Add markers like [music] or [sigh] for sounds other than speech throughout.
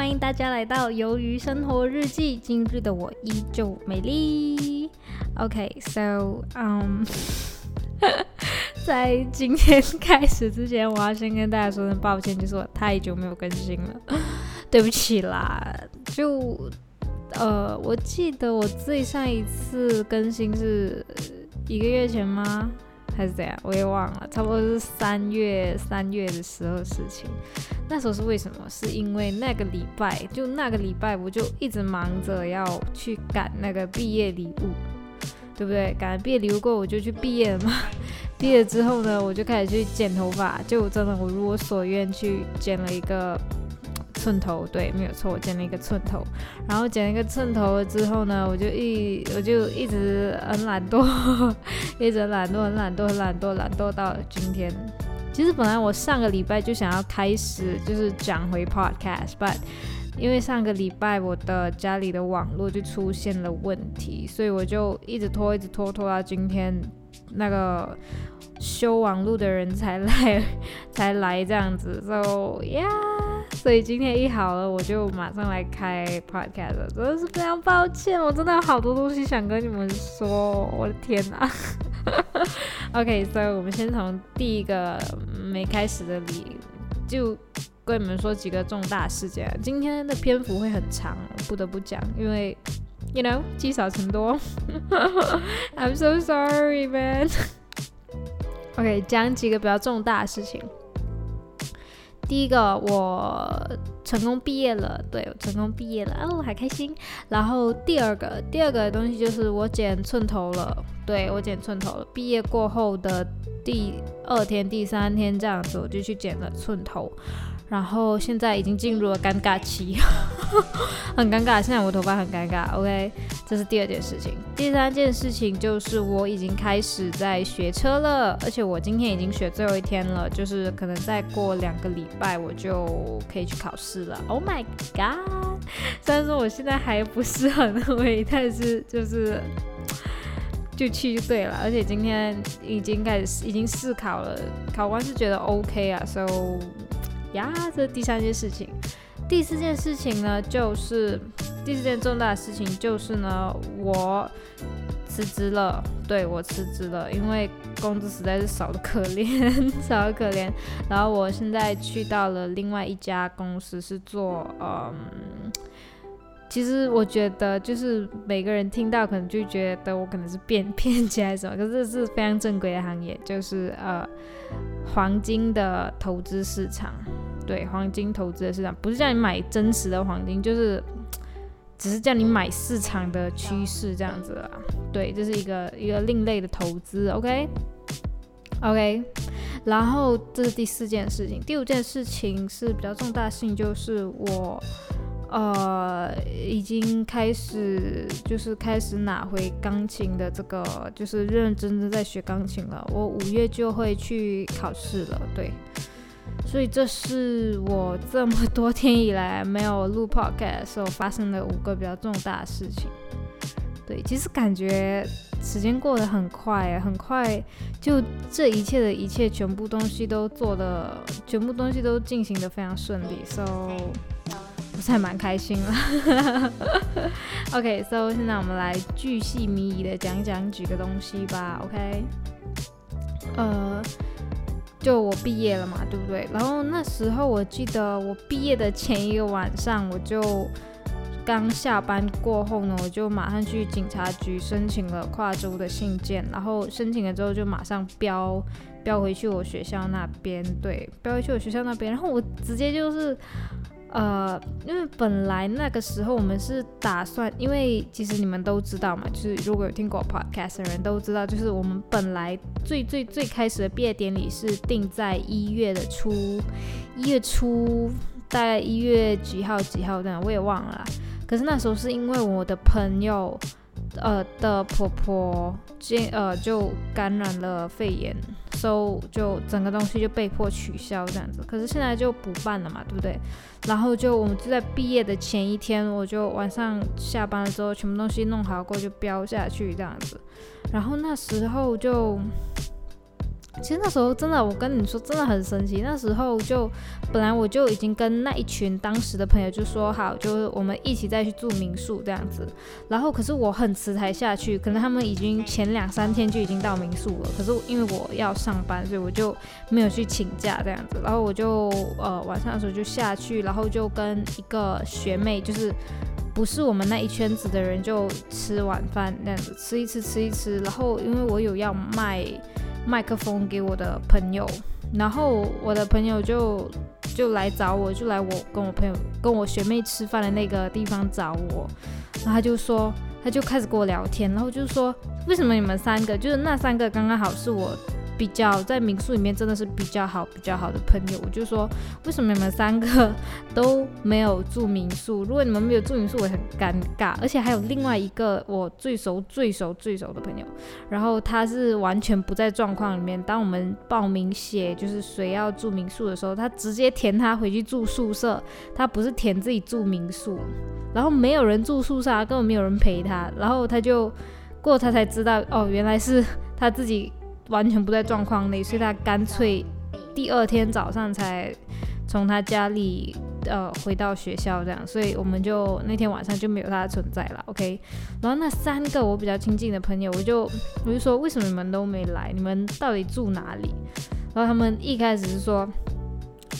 欢迎大家来到《鱿鱼生活日记》。今日的我依旧美丽。OK，so，嗯，在今天开始之前，我要先跟大家说声抱歉，就是我太久没有更新了，[laughs] 对不起啦。就，呃，我记得我最上一次更新是一个月前吗？还是怎样？我也忘了，差不多是三月三月的时候的事情。那时候是为什么？是因为那个礼拜，就那个礼拜，我就一直忙着要去赶那个毕业礼物，对不对？赶毕业礼物过，我就去毕业了嘛。[laughs] 毕业之后呢，我就开始去剪头发，就真的我如我所愿去剪了一个。寸头对，没有错，我剪了一个寸头，然后剪了一个寸头了之后呢，我就一我就一直很懒惰，[laughs] 一直懒惰，很懒惰，很懒惰，懒惰到今天。其实本来我上个礼拜就想要开始就是讲回 podcast，but 因为上个礼拜我的家里的网络就出现了问题，所以我就一直拖，一直拖，拖到今天那个修网络的人才来才来这样子，so yeah。所以今天一好了，我就马上来开 podcast，真的是非常抱歉，我真的有好多东西想跟你们说，我的天哪 [laughs] OK，所以我们先从第一个没开始的里，就跟你们说几个重大事件。今天的篇幅会很长，不得不讲，因为 you know 积少成多。[laughs] I'm so sorry, man. [laughs] OK，讲几个比较重大的事情。第一个，我成功毕业了，对我成功毕业了，哦，好开心。然后第二个，第二个东西就是我剪寸头了，对我剪寸头了。毕业过后的第二天、第三天这样子，我就去剪了寸头。然后现在已经进入了尴尬期，[laughs] 很尴尬。现在我头发很尴尬。OK，这是第二件事情。第三件事情就是我已经开始在学车了，而且我今天已经学最后一天了，就是可能再过两个礼拜我就可以去考试了。Oh my god！虽然说我现在还不是很会，但是就是就去就对了。而且今天已经开始已经试考了，考官是觉得 OK 啊，so。呀，这是第三件事情。第四件事情呢，就是第四件重大的事情，就是呢，我辞职了。对我辞职了，因为工资实在是少的可怜，[laughs] 少的可怜。然后我现在去到了另外一家公司，是做嗯，其实我觉得就是每个人听到可能就觉得我可能是变 [laughs] 骗起来什么，可是是非常正规的行业，就是呃。黄金的投资市场，对黄金投资的市场，不是叫你买真实的黄金，就是只是叫你买市场的趋势这样子啊。对，这是一个一个另类的投资，OK，OK。然后这是第四件事情，第五件事情是比较重大性，就是我。呃，已经开始就是开始拿回钢琴的这个，就是认认真真在学钢琴了。我五月就会去考试了，对。所以这是我这么多天以来没有录 [laughs] podcast 时候发生的五个比较重大的事情。对，其实感觉时间过得很快，很快，就这一切的一切，全部东西都做的，全部东西都进行的非常顺利。So 不是还蛮开心了。[laughs] OK，so 现在我们来巨细靡遗的讲讲几个东西吧。OK，呃，就我毕业了嘛，对不对？然后那时候我记得我毕业的前一个晚上，我就刚下班过后呢，我就马上去警察局申请了跨州的信件，然后申请了之后就马上标标回去我学校那边，对，标回去我学校那边，然后我直接就是。呃，因为本来那个时候我们是打算，因为其实你们都知道嘛，就是如果有听过 podcast 的人都知道，就是我们本来最最最开始的毕业典礼是定在一月的初，一月初，大概一月几号几号这样，我也忘了。可是那时候是因为我的朋友。呃的婆婆，接呃就感染了肺炎，所以就整个东西就被迫取消这样子。可是现在就补办了嘛，对不对？然后就我们就在毕业的前一天，我就晚上下班的时候，全部东西弄好过就标下去这样子。然后那时候就其实那时候真的，我跟你说真的很神奇。那时候就本来我就已经跟那一群当时的朋友就说好，就是我们一起再去住民宿这样子。然后可是我很迟才下去，可能他们已经前两三天就已经到民宿了。可是因为我要上班，所以我就没有去请假这样子。然后我就呃晚上的时候就下去，然后就跟一个学妹，就是不是我们那一圈子的人，就吃晚饭那样子，吃一吃吃一吃。然后因为我有要卖。麦克风给我的朋友，然后我的朋友就就来找我，就来我跟我朋友跟我学妹吃饭的那个地方找我，然后他就说，他就开始跟我聊天，然后就说，为什么你们三个，就是那三个刚刚好是我。比较在民宿里面真的是比较好、比较好的朋友，我就说为什么你们三个都没有住民宿？如果你们没有住民宿，我很尴尬。而且还有另外一个我最熟、最熟、最熟的朋友，然后他是完全不在状况里面。当我们报名写就是谁要住民宿的时候，他直接填他回去住宿舍，他不是填自己住民宿。然后没有人住宿舍，根本没有人陪他。然后他就过，他才知道哦，原来是他自己。完全不在状况内，所以他干脆第二天早上才从他家里呃回到学校这样，所以我们就那天晚上就没有他的存在了。OK，然后那三个我比较亲近的朋友，我就我就说为什么你们都没来？你们到底住哪里？然后他们一开始是说，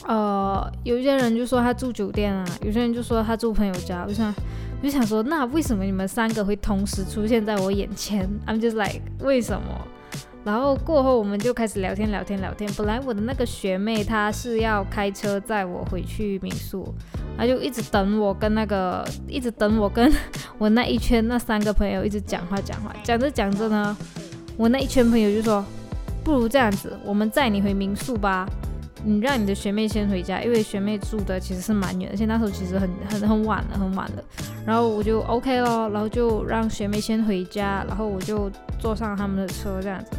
呃，有一些人就说他住酒店啊，有些人就说他住朋友家。我想我就想说，那为什么你们三个会同时出现在我眼前？I'm just like 为什么？然后过后我们就开始聊天聊天聊天。本来我的那个学妹她是要开车载我回去民宿，她就一直等我跟那个一直等我跟我那一圈那三个朋友一直讲话讲话，讲着讲着呢，我那一圈朋友就说，不如这样子，我们载你回民宿吧，你让你的学妹先回家，因为学妹住的其实是蛮远，而且那时候其实很很很晚了，很晚了。然后我就 OK 咯，然后就让学妹先回家，然后我就坐上他们的车这样子。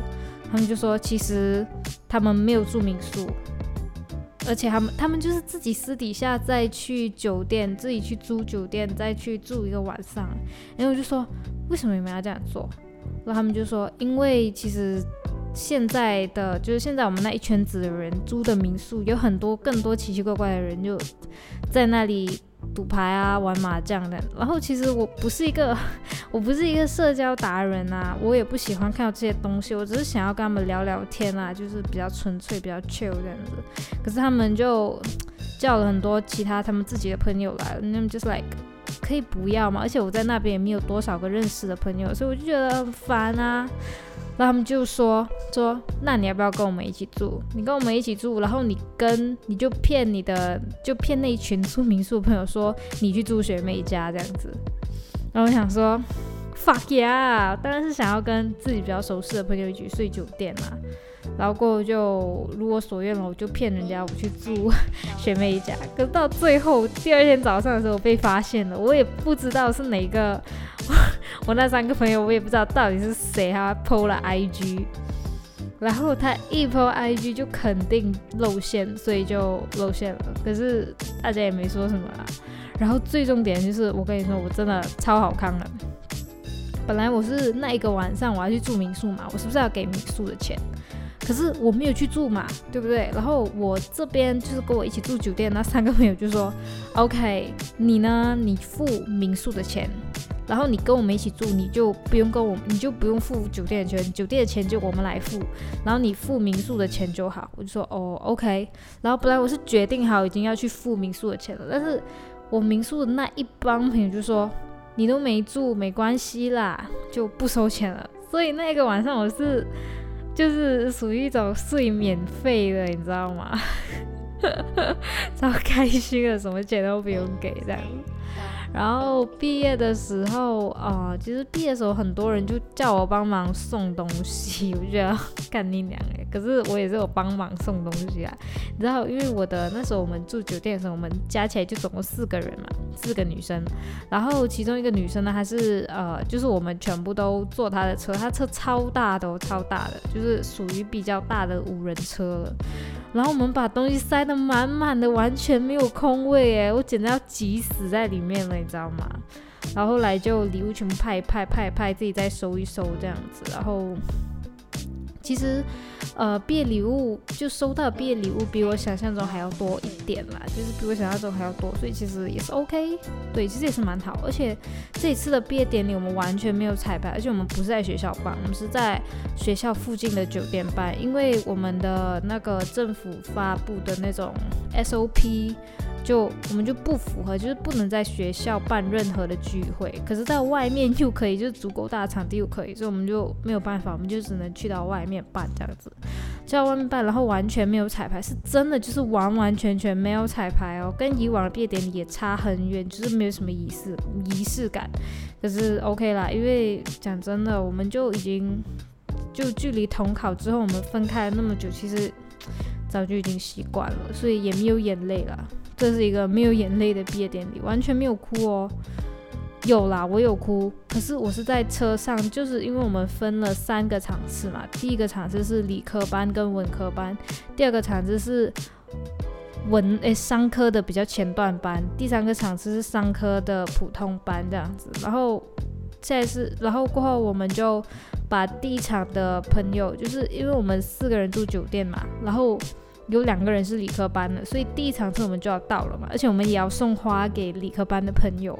他们就说，其实他们没有住民宿，而且他们他们就是自己私底下再去酒店，自己去租酒店，再去住一个晚上。然后我就说，为什么你们要这样做？然后他们就说，因为其实现在的就是现在我们那一圈子的人租的民宿，有很多更多奇奇怪怪的人就在那里。赌牌啊，玩麻将的。然后其实我不是一个，[laughs] 我不是一个社交达人啊，我也不喜欢看到这些东西。我只是想要跟他们聊聊天啊，就是比较纯粹、比较 chill 这样子。可是他们就叫了很多其他他们自己的朋友来，那么就是 like 可以不要嘛？而且我在那边也没有多少个认识的朋友，所以我就觉得很烦啊。他们就说说，那你要不要跟我们一起住？你跟我们一起住，然后你跟你就骗你的，就骗那一群住民宿朋友说你去住学妹家这样子。然后我想说，fuck yeah，当然是想要跟自己比较熟悉的朋友一起睡酒店嘛。然后过后就如我所愿了，我就骗人家我去住 [laughs] 学妹家。可是到最后第二天早上的时候被发现了，我也不知道是哪个。[laughs] 我那三个朋友，我也不知道到底是谁，他偷了 IG，然后他一 PO IG 就肯定露馅，所以就露馅了。可是大家也没说什么啦。然后最重点就是，我跟你说，我真的超好看的。本来我是那一个晚上我要去住民宿嘛，我是不是要给民宿的钱？可是我没有去住嘛，对不对？然后我这边就是跟我一起住酒店那三个朋友就说：“OK，你呢？你付民宿的钱。”然后你跟我们一起住，你就不用跟我，你就不用付酒店的钱，酒店的钱就我们来付。然后你付民宿的钱就好。我就说哦，OK。然后本来我是决定好已经要去付民宿的钱了，但是我民宿的那一帮朋友就说你都没住，没关系啦，就不收钱了。所以那个晚上我是就是属于一种睡免费的，你知道吗？[laughs] 超开心的，什么钱都不用给这样。然后毕业的时候啊，其实毕业的时候很多人就叫我帮忙送东西，我觉得干你娘哎！可是我也是有帮忙送东西啊，你知道，因为我的那时候我们住酒店的时候，我们加起来就总共四个人嘛，四个女生。然后其中一个女生呢，还是呃，就是我们全部都坐她的车，她车超大的，超大的，就是属于比较大的五人车了。然后我们把东西塞得满满的，完全没有空位哎，我简直要挤死在里面了，你知道吗？然后后来就礼物全部派派派派，自己再收一收这样子。然后其实，呃，毕业礼物就收到毕业礼物比我想象中还要多一点啦，就是比我想象中还要多，所以其实也是 OK。对，其实也是蛮好。而且这一次的毕业典礼我们完全没有彩排，而且我们不是在学校办，我们是在学校附近的酒店办，因为我们的那个政府发布的那种 SOP。就我们就不符合，就是不能在学校办任何的聚会，可是在外面又可以，就是足够大的场地又可以，所以我们就没有办法，我们就只能去到外面办这样子，去到外面办，然后完全没有彩排，是真的就是完完全全没有彩排哦，跟以往的毕业典礼也差很远，就是没有什么仪式仪式感，可是 OK 啦，因为讲真的，我们就已经就距离统考之后我们分开了那么久，其实早就已经习惯了，所以也没有眼泪了。这是一个没有眼泪的毕业典礼，完全没有哭哦。有啦，我有哭，可是我是在车上，就是因为我们分了三个场次嘛。第一个场次是理科班跟文科班，第二个场次是文诶商科的比较前段班，第三个场次是商科的普通班这样子。然后现在是，然后过后我们就把第一场的朋友，就是因为我们四个人住酒店嘛，然后。有两个人是理科班的，所以第一场次我们就要到了嘛，而且我们也要送花给理科班的朋友。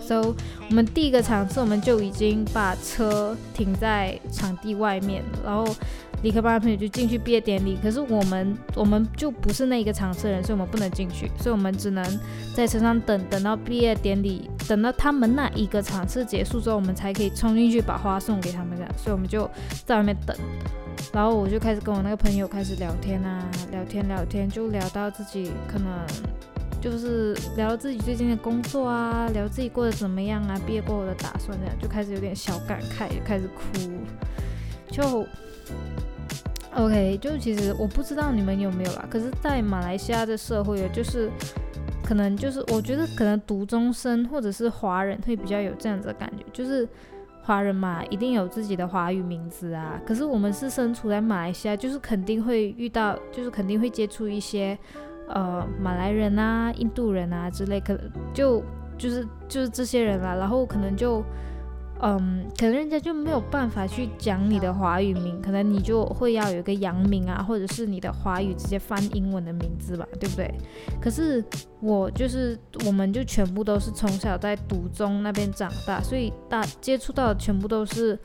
So，我们第一个场次我们就已经把车停在场地外面，然后理科班的朋友就进去毕业典礼。可是我们我们就不是那一个场次的人，所以我们不能进去，所以我们只能在车上等，等到毕业典礼，等到他们那一个场次结束之后，我们才可以冲进去把花送给他们。这样，所以我们就在外面等。然后我就开始跟我那个朋友开始聊天啊，聊天聊天，就聊到自己可能就是聊自己最近的工作啊，聊自己过得怎么样啊，毕业过后的打算这样，就开始有点小感慨，就开始哭。就 OK，就其实我不知道你们有没有啦，可是，在马来西亚的社会，就是可能就是我觉得可能读中生或者是华人会比较有这样子的感觉，就是。华人嘛，一定有自己的华语名字啊。可是我们是身处在马来西亚，就是肯定会遇到，就是肯定会接触一些，呃，马来人啊、印度人啊之类，可就就是就是这些人啦。然后可能就。嗯，可能人家就没有办法去讲你的华语名，可能你就会要有一个洋名啊，或者是你的华语直接翻英文的名字吧，对不对？可是我就是，我们就全部都是从小在独中那边长大，所以大接触到的全部都是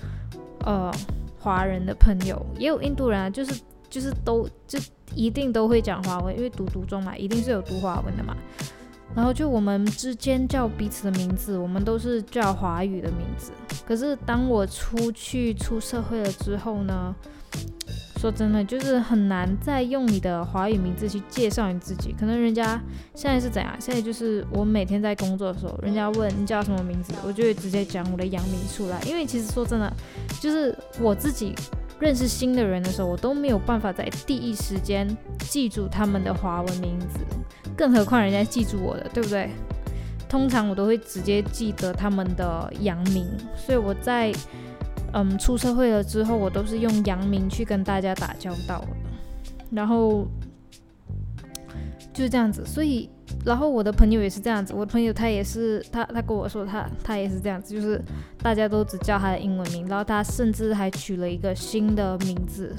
呃华人的朋友，也有印度人啊，就是就是都就一定都会讲华文，因为读独中嘛，一定是有读华文的嘛。然后就我们之间叫彼此的名字，我们都是叫华语的名字。可是当我出去出社会了之后呢，说真的，就是很难再用你的华语名字去介绍你自己。可能人家现在是怎样？现在就是我每天在工作的时候，人家问你叫什么名字，我就会直接讲我的洋名出来。因为其实说真的，就是我自己。认识新的人的时候，我都没有办法在第一时间记住他们的华文名字，更何况人家记住我的，对不对？通常我都会直接记得他们的洋名，所以我在嗯出社会了之后，我都是用洋名去跟大家打交道的，然后就是这样子，所以。然后我的朋友也是这样子，我的朋友他也是，他他跟我说他他也是这样子，就是大家都只叫他的英文名，然后他甚至还取了一个新的名字，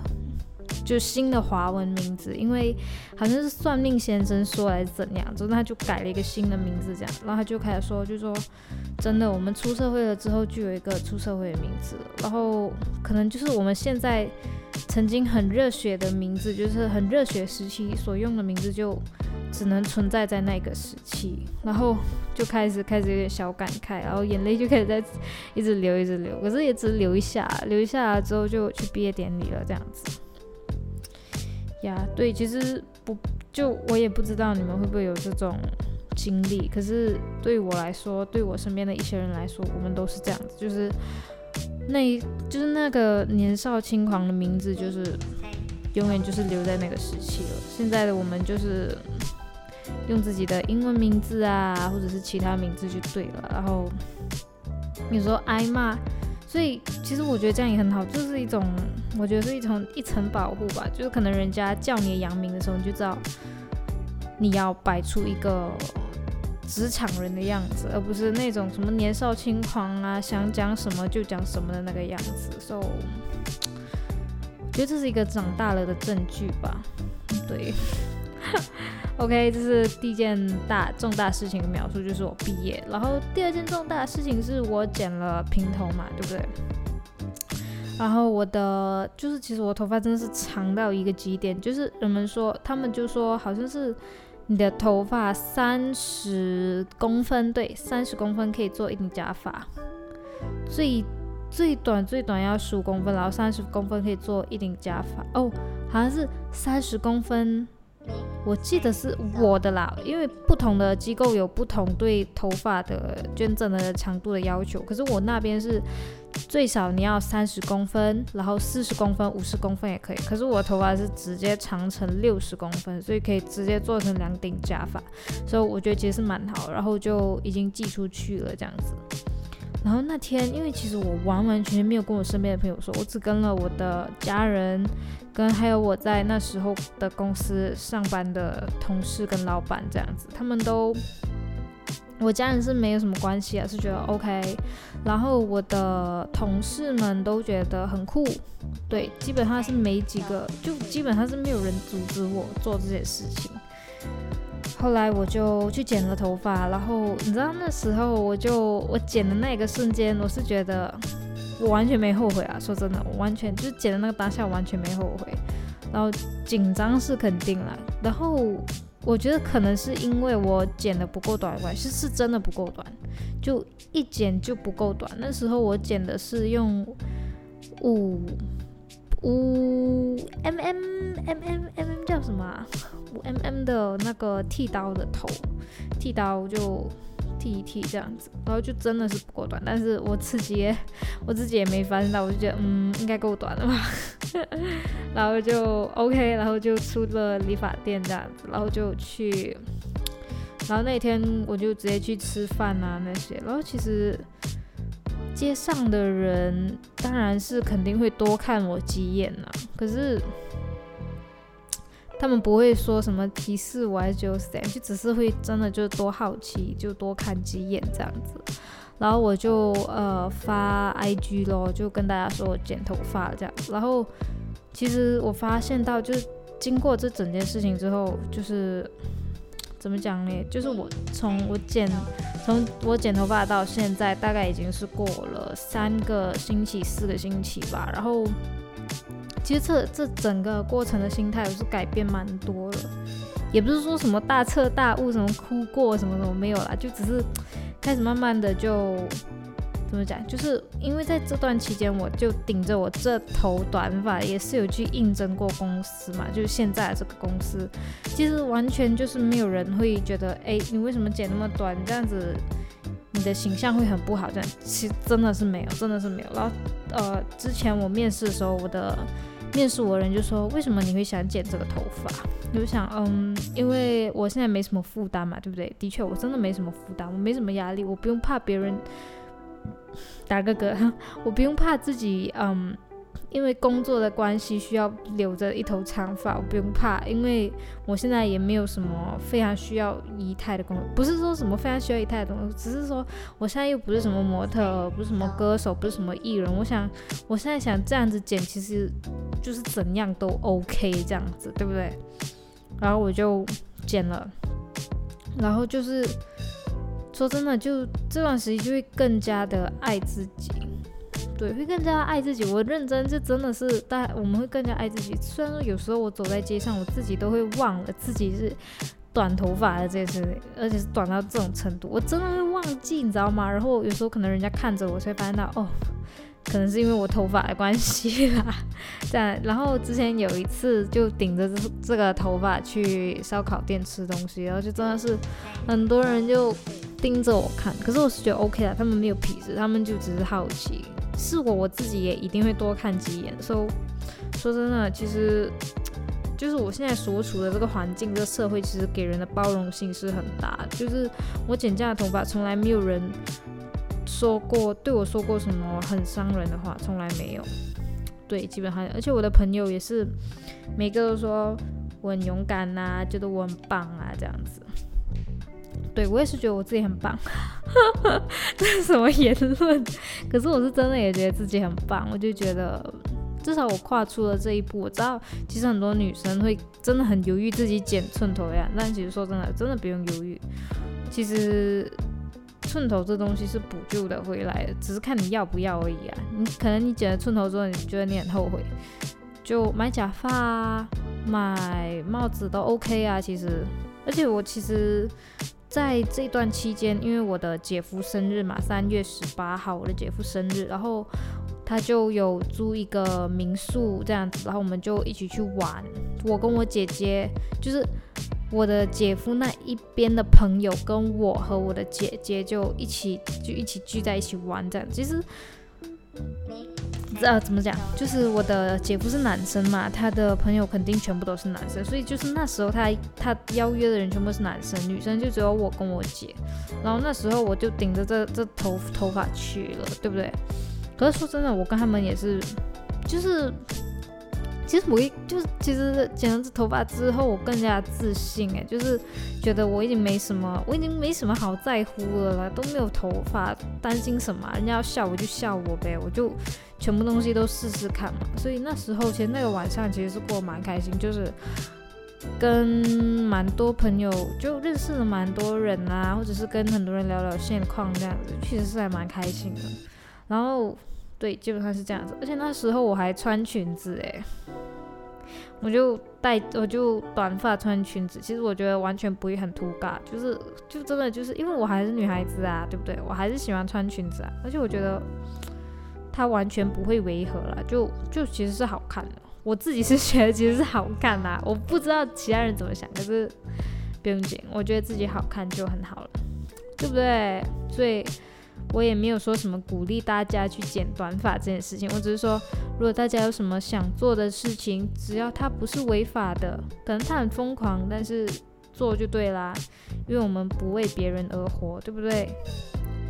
就新的华文名字，因为好像是算命先生说来怎样，之后他就改了一个新的名字这样，然后他就开始说，就说真的，我们出社会了之后就有一个出社会的名字，然后可能就是我们现在曾经很热血的名字，就是很热血时期所用的名字就。只能存在在那个时期，然后就开始开始有点小感慨，然后眼泪就开始在一直流，一直流。可是也只流一下，流一下之后就去毕业典礼了，这样子。呀，对，其实不就我也不知道你们会不会有这种经历，可是对我来说，对我身边的一些人来说，我们都是这样子，就是那，就是那个年少轻狂的名字，就是永远就是留在那个时期了。现在的我们就是。用自己的英文名字啊，或者是其他名字就对了。然后有时候挨骂，所以其实我觉得这样也很好，就是一种我觉得是一种一层保护吧。就是可能人家叫你扬名的时候，你就知道你要摆出一个职场人的样子，而不是那种什么年少轻狂啊，想讲什么就讲什么的那个样子。所 So 觉得这是一个长大了的证据吧。对 [laughs] OK，这是第一件大重大事情的描述，就是我毕业。然后第二件重大事情是我剪了平头嘛，对不对？然后我的就是，其实我头发真的是长到一个极点，就是人们说，他们就说好像是你的头发三十公分，对，三十公分可以做一顶假发，最最短最短要十五公分，然后三十公分可以做一顶假发。哦，好像是三十公分。我记得是我的啦，因为不同的机构有不同对头发的捐赠的长度的要求。可是我那边是最少你要三十公分，然后四十公分、五十公分也可以。可是我头发是直接长成六十公分，所以可以直接做成两顶假发，所以我觉得其实是蛮好。然后就已经寄出去了这样子。然后那天，因为其实我完完全全没有跟我身边的朋友说，我只跟了我的家人，跟还有我在那时候的公司上班的同事跟老板这样子，他们都，我家人是没有什么关系啊，是觉得 OK。然后我的同事们都觉得很酷，对，基本上是没几个，就基本上是没有人阻止我做这件事情。后来我就去剪了头发，然后你知道那时候我就我剪的那个瞬间，我是觉得我完全没后悔啊！说真的，我完全就剪的那个当下完全没后悔。然后紧张是肯定了，然后我觉得可能是因为我剪的不够短关系，是真的不够短，就一剪就不够短。那时候我剪的是用五五 mm mm mm 叫什么啊？M M 的那个剃刀的头，剃刀就剃一剃这样子，然后就真的是不够短，但是我自己也 [laughs] 我自己也没发现到，我就觉得嗯应该够短了吧，[laughs] 然后就 OK，然后就出了理发店这样子，然后就去，然后那天我就直接去吃饭啊那些，然后其实街上的人当然是肯定会多看我几眼呐，可是。他们不会说什么提示我还是就谁，就只是会真的就多好奇，就多看几眼这样子。然后我就呃发 IG 咯，就跟大家说我剪头发这样。然后其实我发现到，就是经过这整件事情之后，就是怎么讲呢？就是我从我剪从我剪头发到现在，大概已经是过了三个星期、四个星期吧。然后。其实这这整个过程的心态我是改变蛮多了，也不是说什么大彻大悟，什么哭过什么什么没有啦，就只是开始慢慢的就怎么讲，就是因为在这段期间，我就顶着我这头短发，也是有去应征过公司嘛，就是现在这个公司，其实完全就是没有人会觉得，哎，你为什么剪那么短，这样子你的形象会很不好，这样其实真的是没有，真的是没有。然后呃，之前我面试的时候，我的面试我的人就说：“为什么你会想剪这个头发？”我就想，嗯，因为我现在没什么负担嘛，对不对？的确，我真的没什么负担，我没什么压力，我不用怕别人打个嗝，[laughs] 我不用怕自己，嗯。因为工作的关系需要留着一头长发，我不用怕，因为我现在也没有什么非常需要仪态的工作，不是说什么非常需要仪态的东西，只是说我现在又不是什么模特，不是什么歌手，不是什么艺人，我想我现在想这样子剪，其实就是怎样都 OK 这样子，对不对？然后我就剪了，然后就是说真的，就这段时间就会更加的爱自己。对，会更加爱自己。我认真，就真的是大，我们会更加爱自己。虽然说有时候我走在街上，我自己都会忘了自己是短头发的这件事，而且是短到这种程度，我真的会忘记，你知道吗？然后有时候可能人家看着我，才发现到哦，可能是因为我头发的关系啦。这样，然后之前有一次就顶着这这个头发去烧烤店吃东西，然后就真的是很多人就盯着我看，可是我是觉得 OK 的，他们没有鄙视，他们就只是好奇。是我我自己也一定会多看几眼。说说真的，其实就是我现在所处的这个环境，这个社会其实给人的包容性是很大。就是我剪这样的头发，从来没有人说过对我说过什么很伤人的话，从来没有。对，基本上，而且我的朋友也是每个都说我很勇敢呐，觉得我很棒啊，这样子。对我也是觉得我自己很棒，[laughs] 这是什么言论？可是我是真的也觉得自己很棒，我就觉得至少我跨出了这一步。我知道，其实很多女生会真的很犹豫自己剪寸头呀，但其实说真的，真的不用犹豫。其实寸头这东西是补救的回来的，只是看你要不要而已啊。你可能你剪了寸头之后，你觉得你很后悔，就买假发，买帽子都 OK 啊。其实，而且我其实。在这段期间，因为我的姐夫生日嘛，三月十八号我的姐夫生日，然后他就有租一个民宿这样子，然后我们就一起去玩。我跟我姐姐，就是我的姐夫那一边的朋友，跟我和我的姐姐就一起就一起聚在一起玩这样。其实。呃，怎么讲？就是我的姐夫是男生嘛，他的朋友肯定全部都是男生，所以就是那时候他他邀约的人全部是男生，女生就只有我跟我姐。然后那时候我就顶着这这头头发去了，对不对？可是说真的，我跟他们也是，就是。其实我一就是其实剪了这头发之后，我更加自信哎，就是觉得我已经没什么，我已经没什么好在乎了啦，都没有头发，担心什么？人家要笑我就笑我呗，我就全部东西都试试看嘛。所以那时候其实那个晚上其实是过蛮开心，就是跟蛮多朋友就认识了蛮多人啊，或者是跟很多人聊聊现况这样子，确实是还蛮开心的。然后。对，基本上是这样子，而且那时候我还穿裙子诶，我就带，我就短发穿裙子，其实我觉得完全不会很突尬，就是就真的就是因为我还是女孩子啊，对不对？我还是喜欢穿裙子啊，而且我觉得它完全不会违和了，就就其实是好看的，我自己是觉得其实是好看啦，我不知道其他人怎么想，可是不用紧，我觉得自己好看就很好了，对不对？所以。我也没有说什么鼓励大家去剪短发这件事情，我只是说，如果大家有什么想做的事情，只要它不是违法的，可能它很疯狂，但是做就对啦，因为我们不为别人而活，对不对？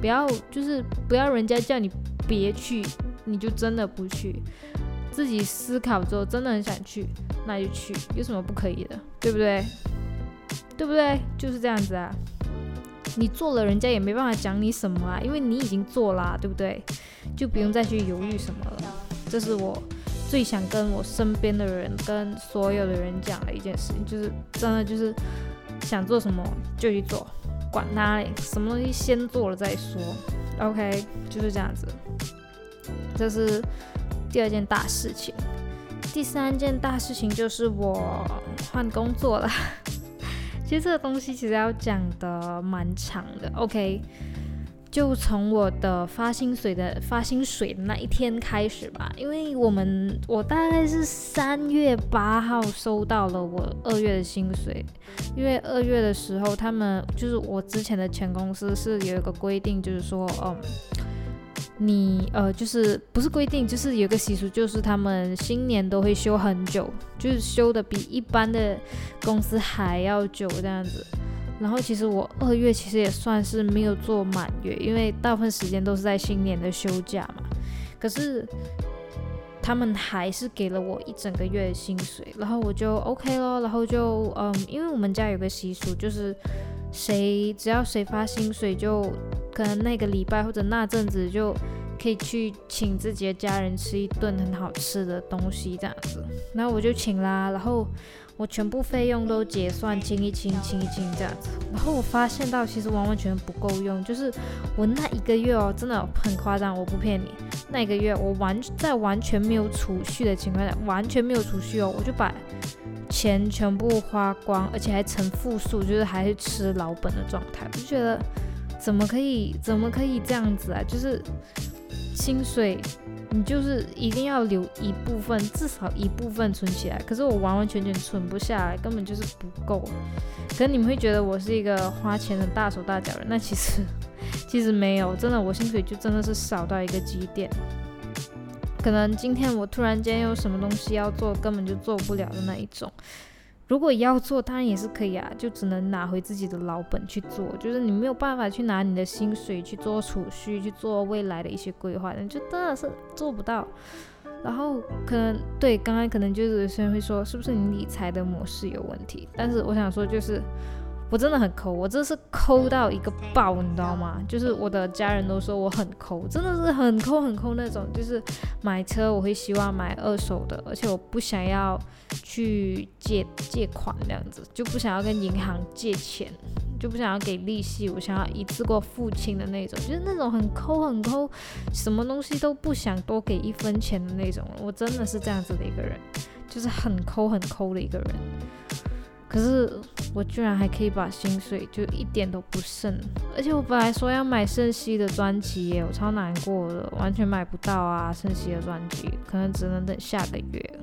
不要就是不要人家叫你别去，你就真的不去，自己思考之后真的很想去，那就去，有什么不可以的，对不对？对不对？就是这样子啊。你做了，人家也没办法讲你什么啊，因为你已经做啦，对不对？就不用再去犹豫什么了。这是我最想跟我身边的人、跟所有的人讲的一件事情，就是真的就是想做什么就去做，管他嘞，什么东西先做了再说。OK，就是这样子。这是第二件大事情，第三件大事情就是我换工作了。其实这个东西其实要讲的蛮长的，OK，就从我的发薪水的发薪水的那一天开始吧，因为我们我大概是三月八号收到了我二月的薪水，因为二月的时候他们就是我之前的前公司是有一个规定，就是说，嗯。你呃，就是不是规定，就是有个习俗，就是他们新年都会休很久，就是休的比一般的公司还要久这样子。然后其实我二月其实也算是没有做满月，因为大部分时间都是在新年的休假嘛。可是他们还是给了我一整个月的薪水，然后我就 OK 咯，然后就嗯，因为我们家有个习俗，就是谁只要谁发薪水就。可能那个礼拜或者那阵子就可以去请自己的家人吃一顿很好吃的东西，这样子，然后我就请啦，然后我全部费用都结算清一清，清一清这样子，然后我发现到其实完完全不够用，就是我那一个月哦，真的很夸张，我不骗你，那一个月我完在完全没有储蓄的情况下，完全没有储蓄哦，我就把钱全部花光，而且还成负数，就是还是吃老本的状态，我就觉得。怎么可以？怎么可以这样子啊？就是薪水，你就是一定要留一部分，至少一部分存起来。可是我完完全全存不下来，根本就是不够。可能你们会觉得我是一个花钱的大手大脚人，那其实 [laughs] 其实没有，真的，我薪水就真的是少到一个极点。可能今天我突然间有什么东西要做，根本就做不了的那一种。如果要做，当然也是可以啊，就只能拿回自己的老本去做。就是你没有办法去拿你的薪水去做储蓄，去做未来的一些规划，你就真的是做不到。然后可能对，刚刚可能就是有些人会说，是不是你理财的模式有问题？但是我想说，就是我真的很抠，我这是抠到一个爆，你知道吗？就是我的家人都说我很抠，真的是很抠很抠那种。就是买车我会希望买二手的，而且我不想要去借借款这样子，就不想要跟银行借钱，就不想要给利息，我想要一次过付清的那种，就是那种很抠很抠，什么东西都不想多给一分钱的那种。我真的是这样子的一个人，就是很抠很抠的一个人。可是我居然还可以把薪水就一点都不剩，而且我本来说要买圣熙的专辑耶，我超难过的，完全买不到啊！圣熙的专辑可能只能等下个月，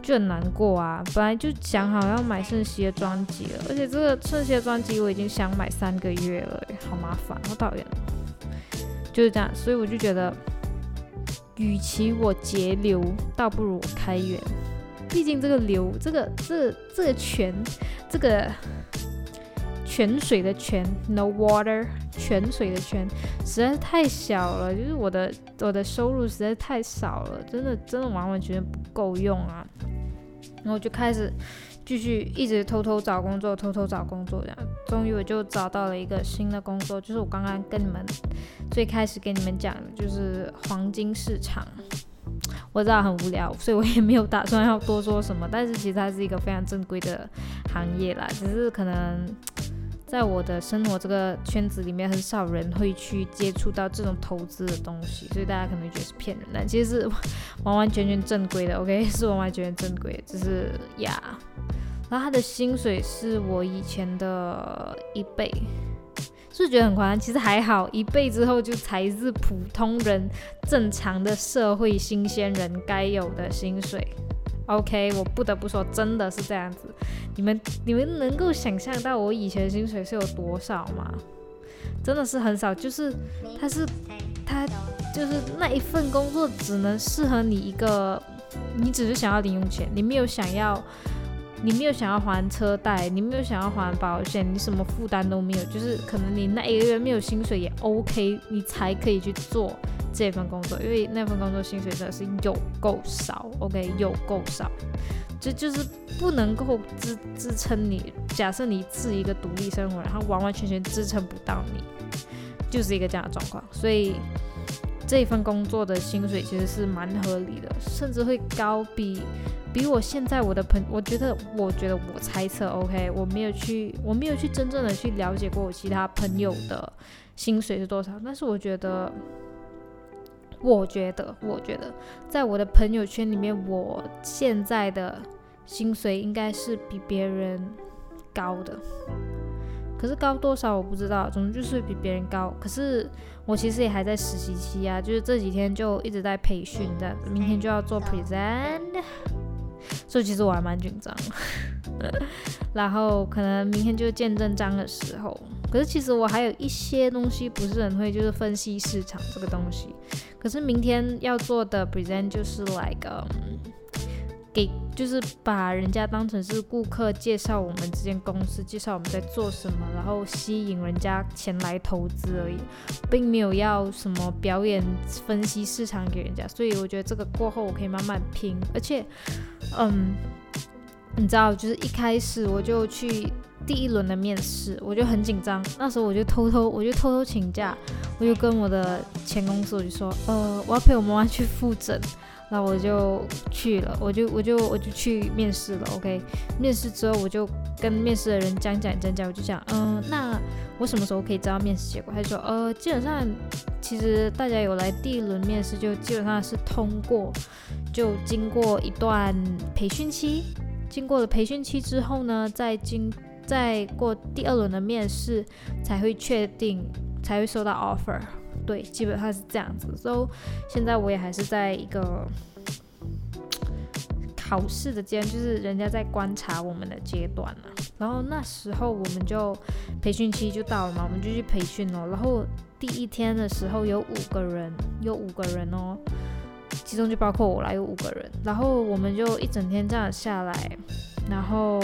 就很难过啊！本来就想好要买圣熙的专辑了，而且这个圣熙的专辑我已经想买三个月了，好麻烦，好讨厌。就是这样，所以我就觉得，与其我节流，倒不如我开源。毕竟这个流，这个这这个泉，这个泉水的泉，no water，泉水的泉，实在是太小了。就是我的我的收入实在太少了，真的真的完完全全不够用啊。然后就开始继续一直偷偷找工作，偷偷找工作，这样，终于我就找到了一个新的工作，就是我刚刚跟你们最开始跟你们讲的，就是黄金市场。我知道很无聊，所以我也没有打算要多说什么。但是其实它是一个非常正规的行业啦，只是可能在我的生活这个圈子里面，很少人会去接触到这种投资的东西，所以大家可能觉得是骗人，但其实是完完全全正规的。OK，[laughs] 是完完全全正规，只是呀。然后他的薪水是我以前的一倍。是觉得很夸张，其实还好，一倍之后就才是普通人正常的社会新鲜人该有的薪水。OK，我不得不说，真的是这样子。你们你们能够想象到我以前的薪水是有多少吗？真的是很少，就是他是他就是那一份工作只能适合你一个，你只是想要零用钱，你没有想要。你没有想要还车贷，你没有想要还保险，你什么负担都没有，就是可能你那一个月没有薪水也 OK，你才可以去做这份工作，因为那份工作薪水真的是有够少，OK，有够少，这就是不能够支支撑你。假设你是一个独立生活，然后完完全全支撑不到你，就是一个这样的状况，所以。这份工作的薪水其实是蛮合理的，甚至会高比比我现在我的朋，我觉得我觉得我猜测，OK，我没有去我没有去真正的去了解过我其他朋友的薪水是多少，但是我觉得，我觉得我觉得在我的朋友圈里面，我现在的薪水应该是比别人高的。可是高多少我不知道，总之就是比别人高。可是我其实也还在实习期啊，就是这几天就一直在培训这样子，明天就要做 present，所以其实我还蛮紧张。[laughs] 然后可能明天就是见证章的时候，可是其实我还有一些东西不是很会，就是分析市场这个东西。可是明天要做的 present 就是 like。给就是把人家当成是顾客，介绍我们这间公司，介绍我们在做什么，然后吸引人家前来投资而已，并没有要什么表演分析市场给人家。所以我觉得这个过后我可以慢慢拼，而且，嗯，你知道，就是一开始我就去第一轮的面试，我就很紧张，那时候我就偷偷，我就偷偷请假，我就跟我的前公司我就说，呃，我要陪我妈妈去复诊。那我就去了，我就我就我就去面试了，OK。面试之后，我就跟面试的人讲讲讲讲，我就讲，嗯，那我什么时候可以知道面试结果？他就说，呃，基本上其实大家有来第一轮面试，就基本上是通过，就经过一段培训期，经过了培训期之后呢，再经再过第二轮的面试，才会确定，才会收到 offer。对，基本上是这样子。所以现在我也还是在一个考试的阶，就是人家在观察我们的阶段呢。然后那时候我们就培训期就到了嘛，我们就去培训了。然后第一天的时候有五个人，有五个人哦，其中就包括我啦，有五个人。然后我们就一整天这样下来，然后。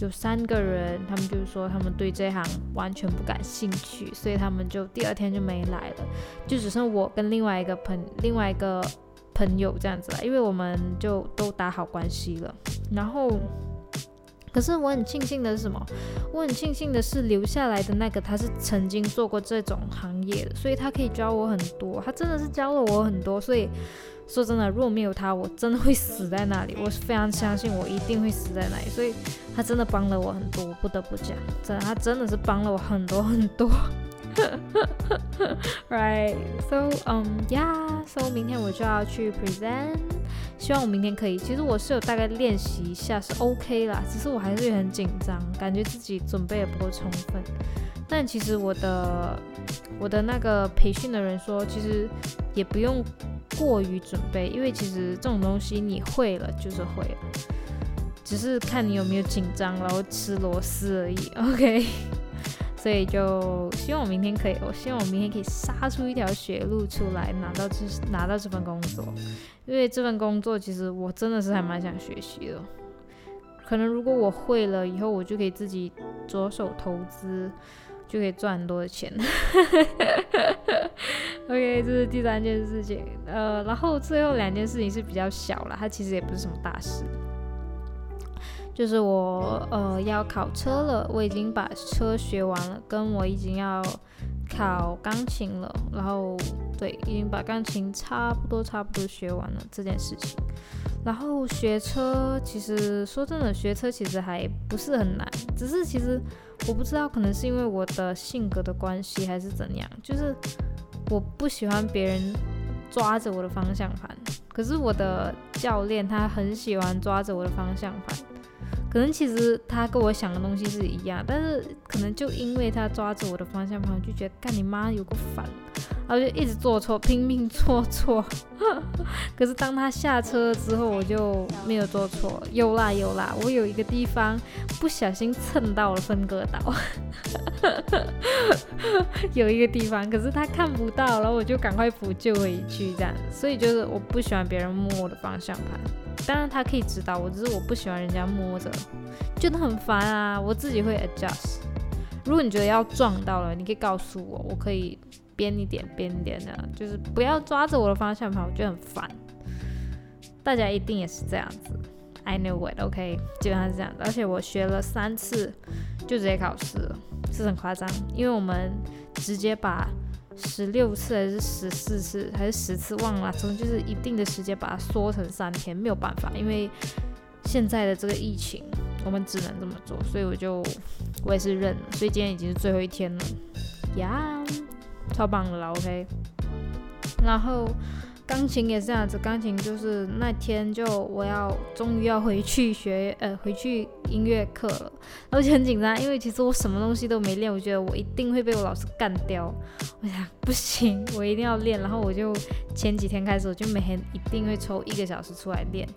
有三个人，他们就是说他们对这行完全不感兴趣，所以他们就第二天就没来了，就只剩我跟另外一个朋另外一个朋友这样子了，因为我们就都打好关系了。然后可是我很庆幸的是什么？我很庆幸的是留下来的那个他是曾经做过这种行业的，所以他可以教我很多。他真的是教了我很多。所以说真的，如果没有他，我真的会死在那里。我是非常相信我一定会死在那里。所以他真的帮了我很多，我不得不讲，真的，他真的是帮了我很多很多。[laughs] Right, so um yeah, so 明天我就要去 present，希望我明天可以。其实我是有大概练习一下，是 OK 啦，只是我还是很紧张，感觉自己准备也不够充分。但其实我的我的那个培训的人说，其实也不用过于准备，因为其实这种东西你会了就是会了，只是看你有没有紧张，然后吃螺丝而已。OK。[laughs] 所以就希望我明天可以，我希望我明天可以杀出一条血路出来，拿到这拿到这份工作。因为这份工作其实我真的是还蛮想学习的。可能如果我会了以后，我就可以自己着手投资，就可以赚很多的钱。[laughs] OK，这是第三件事情。呃，然后最后两件事情是比较小了，它其实也不是什么大事。就是我呃要考车了，我已经把车学完了，跟我已经要考钢琴了，然后对，已经把钢琴差不多差不多学完了这件事情。然后学车，其实说真的，学车其实还不是很难，只是其实我不知道，可能是因为我的性格的关系还是怎样，就是我不喜欢别人抓着我的方向盘，可是我的教练他很喜欢抓着我的方向盘。可能其实他跟我想的东西是一样，但是可能就因为他抓着我的方向盘，就觉得干你妈有个烦，然后就一直做错，拼命做错。[laughs] 可是当他下车之后，我就没有做错。有啦有啦，我有一个地方不小心蹭到了分割岛，[laughs] 有一个地方，可是他看不到，然后我就赶快补救回去这样。所以就是我不喜欢别人摸我的方向盘。当然他可以指导我，只是我不喜欢人家摸着，觉得很烦啊。我自己会 adjust。如果你觉得要撞到了，你可以告诉我，我可以编一点编一点的，就是不要抓着我的方向盘，我觉得很烦。大家一定也是这样子，I know it，OK，基本上是这样的。而且我学了三次就直接考试了，是很夸张，因为我们直接把。十六次还是十四次还是十次忘了，总之就是一定的时间把它缩成三天，没有办法，因为现在的这个疫情，我们只能这么做，所以我就我也是认了，所以今天已经是最后一天了，呀，超棒了啦，OK，然后。钢琴也是这样子，钢琴就是那天就我要终于要回去学，呃，回去音乐课了，而且很紧张，因为其实我什么东西都没练，我觉得我一定会被我老师干掉。我想不行，我一定要练，然后我就前几天开始，我就每天一定会抽一个小时出来练。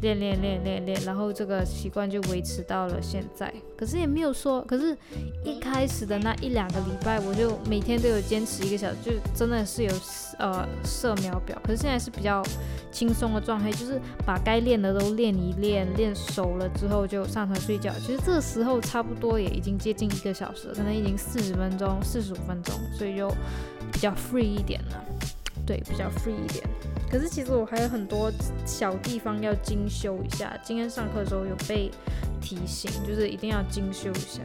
练练练练练，然后这个习惯就维持到了现在。可是也没有说，可是一开始的那一两个礼拜，我就每天都有坚持一个小时，就真的是有呃设秒表。可是现在是比较轻松的状态，就是把该练的都练一练，练熟了之后就上床睡觉。其实这时候差不多也已经接近一个小时了，可能已经四十分钟、四十五分钟，所以就比较 free 一点了。对，比较 free 一点。可是其实我还有很多小地方要精修一下。今天上课的时候有被提醒，就是一定要精修一下。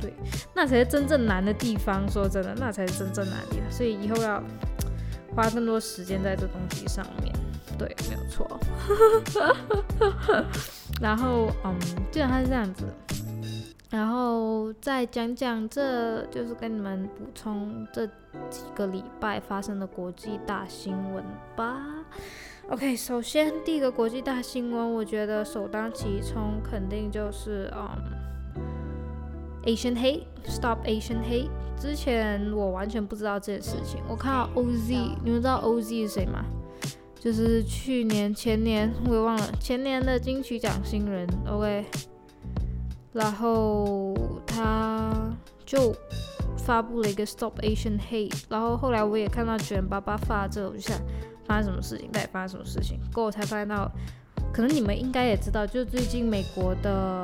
对，那才是真正难的地方。说真的，那才是真正难的地方。所以以后要花更多时间在这东西上面。对，没有错。[laughs] 然后，嗯，基本上是这样子。然后再讲讲，这就是跟你们补充这几个礼拜发生的国际大新闻吧。OK，首先第一个国际大新闻，我觉得首当其冲肯定就是嗯，Asian Hate，Stop Asian Hate。之前我完全不知道这件事情，我看到 OZ，你们知道 OZ 是谁吗？就是去年、前年我也忘了，前年的金曲奖新人。OK。然后他就发布了一个 Stop Asian Hate，然后后来我也看到卷巴巴发这，我就想发生什么事情，到底发生什么事情？过后才发现到，可能你们应该也知道，就最近美国的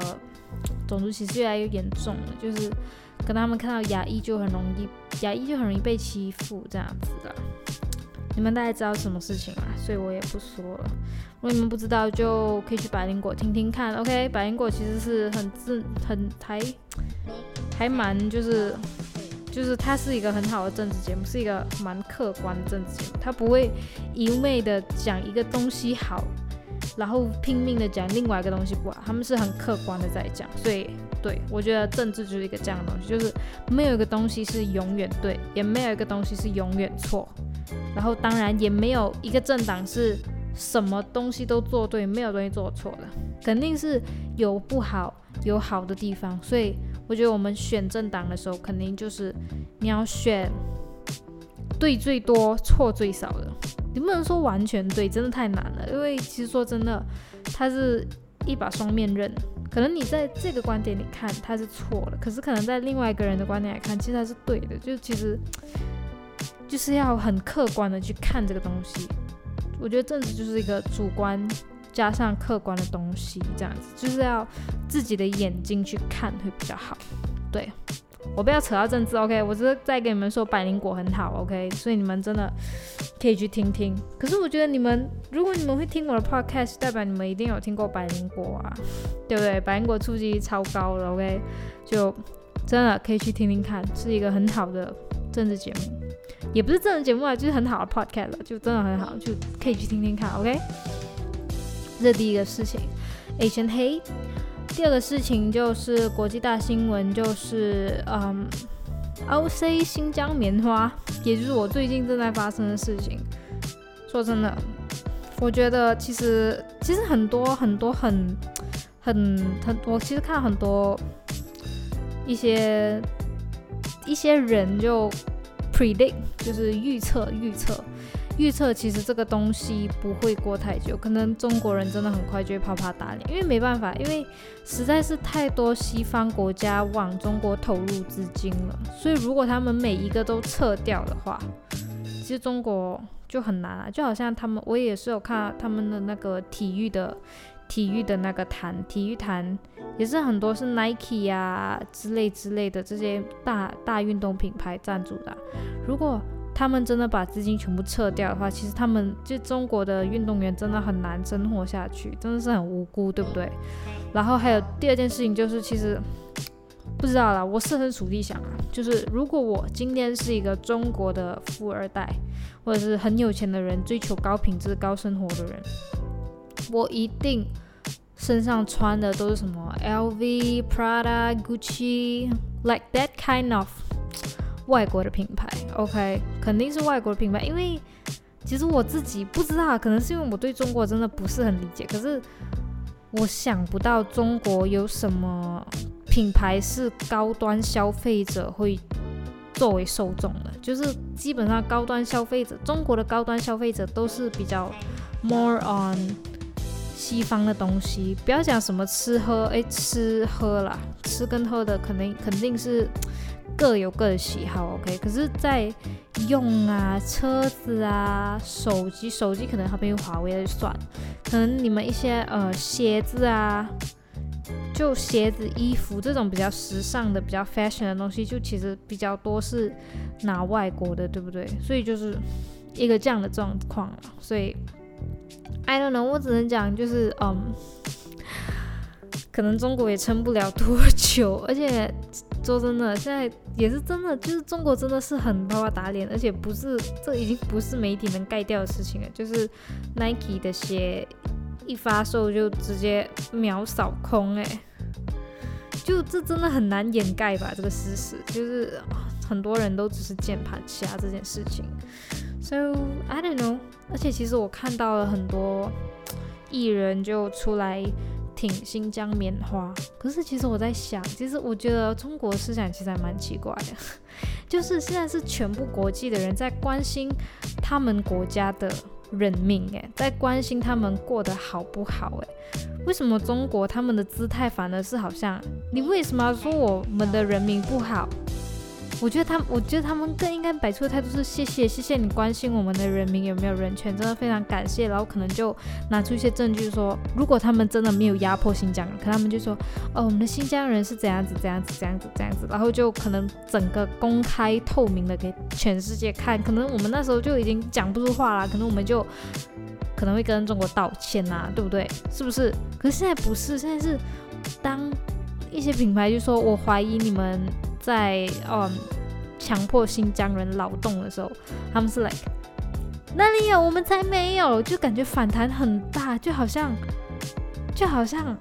种族歧视越来越严重了，就是跟他们看到亚裔就很容易，亚裔就很容易被欺负这样子的。你们大概知道什么事情啊？所以我也不说了。如果你们不知道，就可以去百灵果听听看。OK，百灵果其实是很自很还还蛮就是就是它是一个很好的政治节目，是一个蛮客观的政治节目。它不会一味的讲一个东西好，然后拼命的讲另外一个东西不好。他们是很客观的在讲。所以对我觉得政治就是一个这样的东西，就是没有一个东西是永远对，也没有一个东西是永远错。然后当然也没有一个政党是什么东西都做对，没有东西做错的，肯定是有不好有好的地方。所以我觉得我们选政党的时候，肯定就是你要选对最多错最少的。你不能说完全对，真的太难了。因为其实说真的，它是一把双面刃。可能你在这个观点里看它是错的，可是可能在另外一个人的观点来看，其实它是对的。就其实。就是要很客观的去看这个东西，我觉得政治就是一个主观加上客观的东西，这样子就是要自己的眼睛去看会比较好。对我不要扯到政治，OK，我只是在跟你们说百灵果很好，OK，所以你们真的可以去听听。可是我觉得你们如果你们会听我的 podcast，代表你们一定有听过百灵果啊，对不对？百灵果触及超高了，OK，就真的可以去听听看，是一个很好的政治节目。也不是真人节目啊，就是很好的 podcast 了，就真的很好，就可以去听听看，OK。这第一个事情，Asian Hate。第二个事情就是国际大新闻，就是嗯，OC 新疆棉花，也就是我最近正在发生的事情。说真的，我觉得其实其实很多很多很很很，我其实看很多一些一些人就。Predict 就是预测，预测，预测。其实这个东西不会过太久，可能中国人真的很快就会啪啪打脸，因为没办法，因为实在是太多西方国家往中国投入资金了，所以如果他们每一个都撤掉的话，其实中国就很难啊。就好像他们，我也是有看他们的那个体育的。体育的那个坛，体育坛也是很多是 Nike 啊之类之类的这些大大运动品牌赞助的。如果他们真的把资金全部撤掉的话，其实他们就中国的运动员真的很难生活下去，真的是很无辜，对不对？然后还有第二件事情就是，其实不知道啦，我设身处地想啊，就是如果我今天是一个中国的富二代，或者是很有钱的人，追求高品质、高生活的人。我一定身上穿的都是什么 LV、Prada、Gucci，like that kind of 外国的品牌。OK，肯定是外国的品牌，因为其实我自己不知道，可能是因为我对中国真的不是很理解。可是我想不到中国有什么品牌是高端消费者会作为受众的，就是基本上高端消费者，中国的高端消费者都是比较 more on。西方的东西，不要讲什么吃喝，哎，吃喝啦，吃跟喝的肯定肯定是 [tsk] 各有各的喜好，OK。可是，在用啊，车子啊，手机，手机可能还没有华为的算，可能你们一些呃鞋子啊，就鞋子、衣服这种比较时尚的、比较 fashion 的东西，就其实比较多是拿外国的，对不对？所以就是一个这样的状况，所以。I don't know，我只能讲就是，嗯，可能中国也撑不了多久。而且说真的，现在也是真的，就是中国真的是很啪啪打脸，而且不是，这已经不是媒体能盖掉的事情了。就是 Nike 的鞋一发售就直接秒扫空，哎，就这真的很难掩盖吧？这个事实就是很多人都只是键盘侠这件事情。So I don't know，而且其实我看到了很多艺人就出来挺新疆棉花，可是其实我在想，其实我觉得中国思想其实还蛮奇怪的，[laughs] 就是现在是全部国际的人在关心他们国家的人民，诶，在关心他们过得好不好，诶，为什么中国他们的姿态反而是好像你为什么要说我们的人民不好？我觉得他们，我觉得他们更应该摆出的态度是谢谢，谢谢你关心我们的人民有没有人权，真的非常感谢。然后可能就拿出一些证据说，如果他们真的没有压迫新疆人，可他们就说，哦，我们的新疆人是怎样子，怎样子，怎样子，怎样子，然后就可能整个公开透明的给全世界看。可能我们那时候就已经讲不出话了，可能我们就可能会跟中国道歉呐，对不对？是不是？可是现在不是，现在是当一些品牌就说我怀疑你们。在嗯强迫新疆人劳动的时候，他们是 like 哪里有我们才没有，就感觉反弹很大，就好像就好像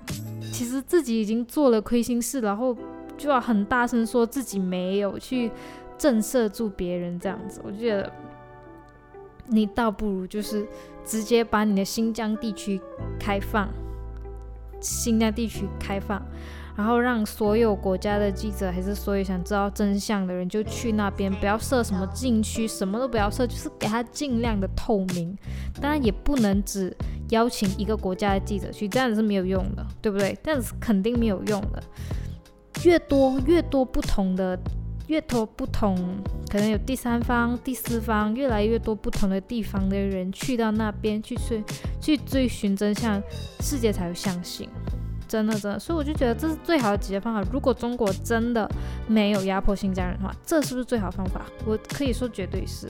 其实自己已经做了亏心事，然后就要很大声说自己没有去震慑住别人这样子。我觉得你倒不如就是直接把你的新疆地区开放，新疆地区开放。然后让所有国家的记者，还是所有想知道真相的人，就去那边，不要设什么禁区，什么都不要设，就是给他尽量的透明。当然也不能只邀请一个国家的记者去，这样子是没有用的，对不对？这样子肯定没有用的。越多越多不同的，越多不同，可能有第三方、第四方，越来越多不同的地方的人去到那边去追去追寻真相，世界才会相信。真的真的，所以我就觉得这是最好的解决方法。如果中国真的没有压迫新疆人的话，这是不是最好方法？我可以说绝对是。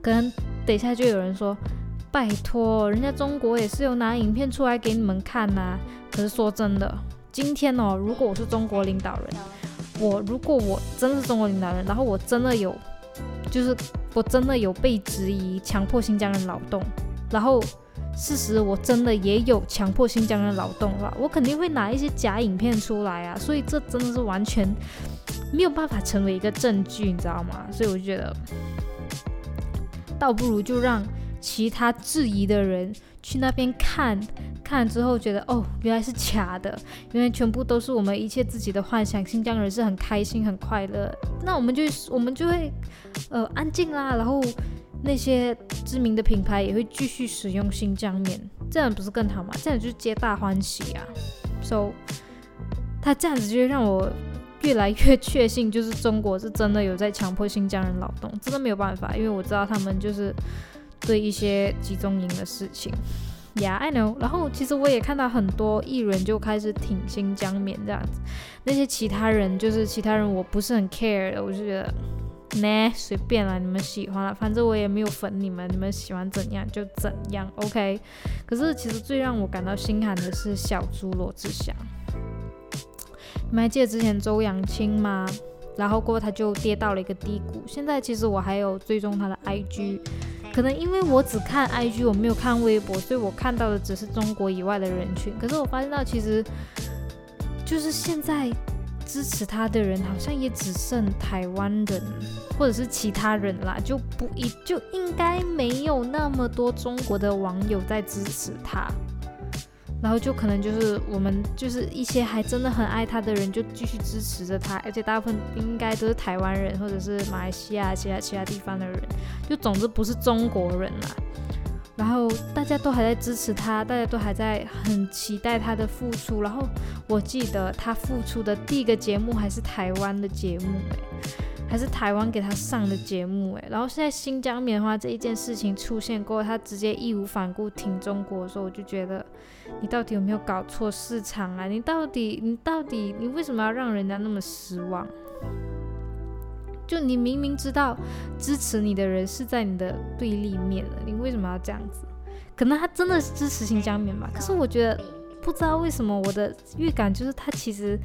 可能等一下就有人说，拜托，人家中国也是有拿影片出来给你们看呐。可是说真的，今天哦，如果我是中国领导人，[laughs] 我如果我真的是中国领导人，然后我真的有，就是我真的有被质疑强迫新疆人劳动，然后。事实我真的也有强迫新疆人劳动了，我肯定会拿一些假影片出来啊，所以这真的是完全没有办法成为一个证据，你知道吗？所以我就觉得，倒不如就让其他质疑的人去那边看看之后，觉得哦，原来是假的，原来全部都是我们一切自己的幻想，新疆人是很开心很快乐，那我们就我们就会呃安静啦，然后。那些知名的品牌也会继续使用新疆棉，这样不是更好吗？这样就皆大欢喜啊！So，他这样子就让我越来越确信，就是中国是真的有在强迫新疆人劳动，真的没有办法，因为我知道他们就是对一些集中营的事情。Yeah，I know。然后其实我也看到很多艺人就开始挺新疆棉这样子，那些其他人就是其他人，我不是很 care 的，我就觉得。呢，随便啦，你们喜欢了，反正我也没有粉你们，你们喜欢怎样就怎样，OK。可是其实最让我感到心寒的是小猪罗志祥，你们还记得之前周扬青吗？然后过后他就跌到了一个低谷。现在其实我还有追踪他的 IG，可能因为我只看 IG，我没有看微博，所以我看到的只是中国以外的人群。可是我发现到其实就是现在。支持他的人好像也只剩台湾人，或者是其他人啦，就不一就应该没有那么多中国的网友在支持他，然后就可能就是我们就是一些还真的很爱他的人就继续支持着他，而且大部分应该都是台湾人或者是马来西亚其他其他地方的人，就总之不是中国人啦。然后大家都还在支持他，大家都还在很期待他的复出。然后我记得他复出的第一个节目还是台湾的节目，诶，还是台湾给他上的节目，诶。然后现在新疆棉花这一件事情出现过，他直接义无反顾挺中国的时候，我就觉得你到底有没有搞错市场啊？你到底你到底你为什么要让人家那么失望？就你明明知道支持你的人是在你的对立面了，你为什么要这样子？可能他真的是支持新疆棉吧，可是我觉得不知道为什么我的预感就是他其实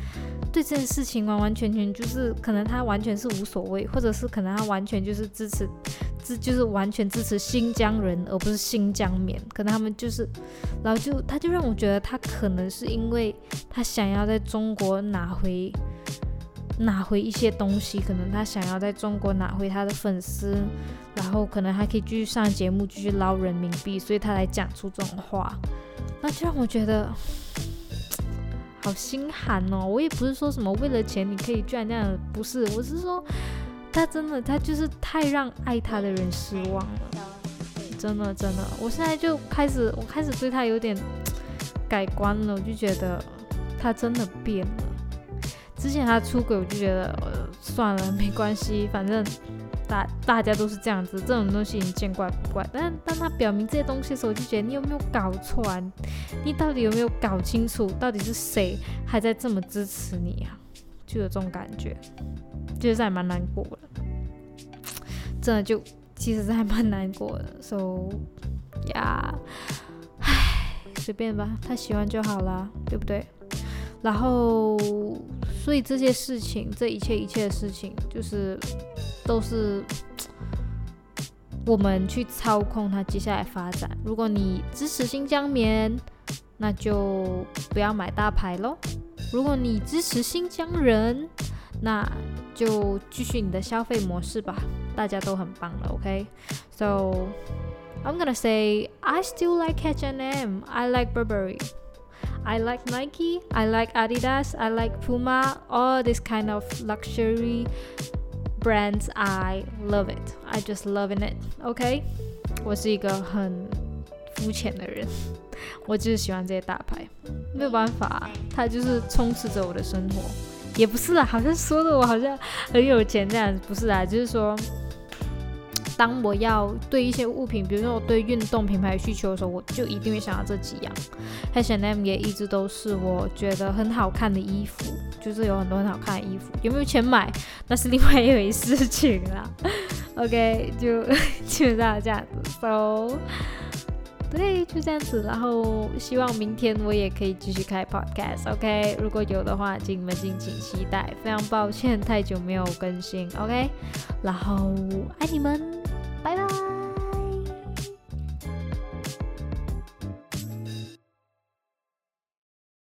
对这件事情完完全全就是可能他完全是无所谓，或者是可能他完全就是支持支就是完全支持新疆人而不是新疆棉，可能他们就是，然后就他就让我觉得他可能是因为他想要在中国拿回。拿回一些东西，可能他想要在中国拿回他的粉丝，然后可能还可以继续上节目，继续捞人民币，所以他才讲出这种话，那就让我觉得好心寒哦。我也不是说什么为了钱你可以居然这样，不是，我是说他真的他就是太让爱他的人失望了，真的真的，我现在就开始我开始对他有点 [tsk] 改观了，我就觉得他真的变了。[tsk] 之前他出轨，我就觉得呃算了，没关系，反正大大家都是这样子，这种东西你见怪不怪。但当他表明这些东西的时候，我就觉得你有没有搞错啊？你到底有没有搞清楚，到底是谁还在这么支持你啊？就有这种感觉，其实还蛮难过的，真的就其实是还蛮难过的。So 呀，唉，随便吧，他喜欢就好啦，对不对？然后，所以这些事情，这一切一切的事情，就是都是我们去操控它接下来发展。如果你支持新疆棉，那就不要买大牌喽；如果你支持新疆人，那就继续你的消费模式吧。大家都很棒了，OK？So I'm gonna say I still like H&M. I like Burberry. I like Nike, I like Adidas, I like Puma, all this kind of luxury brands. I love it. I just loving it. OK，我是一个很肤浅的人，我就是喜欢这些大牌，没有办法，它就是充斥着我的生活。也不是啊，好像说的我好像很有钱这样子，不是啊，就是说。 [laughs] 当我要对一些物品，比如说我对运动品牌需求的时候，我就一定会想到这几样。H&M 也一直都是我觉得很好看的衣服，就是有很多很好看的衣服。有没有钱买，那是另外一回事情啦。OK，就基本上这样子。So，对，就这样子。然后希望明天我也可以继续开 Podcast。OK，如果有的话，请你们敬请期待。非常抱歉，太久没有更新。OK，然后爱你们。拜拜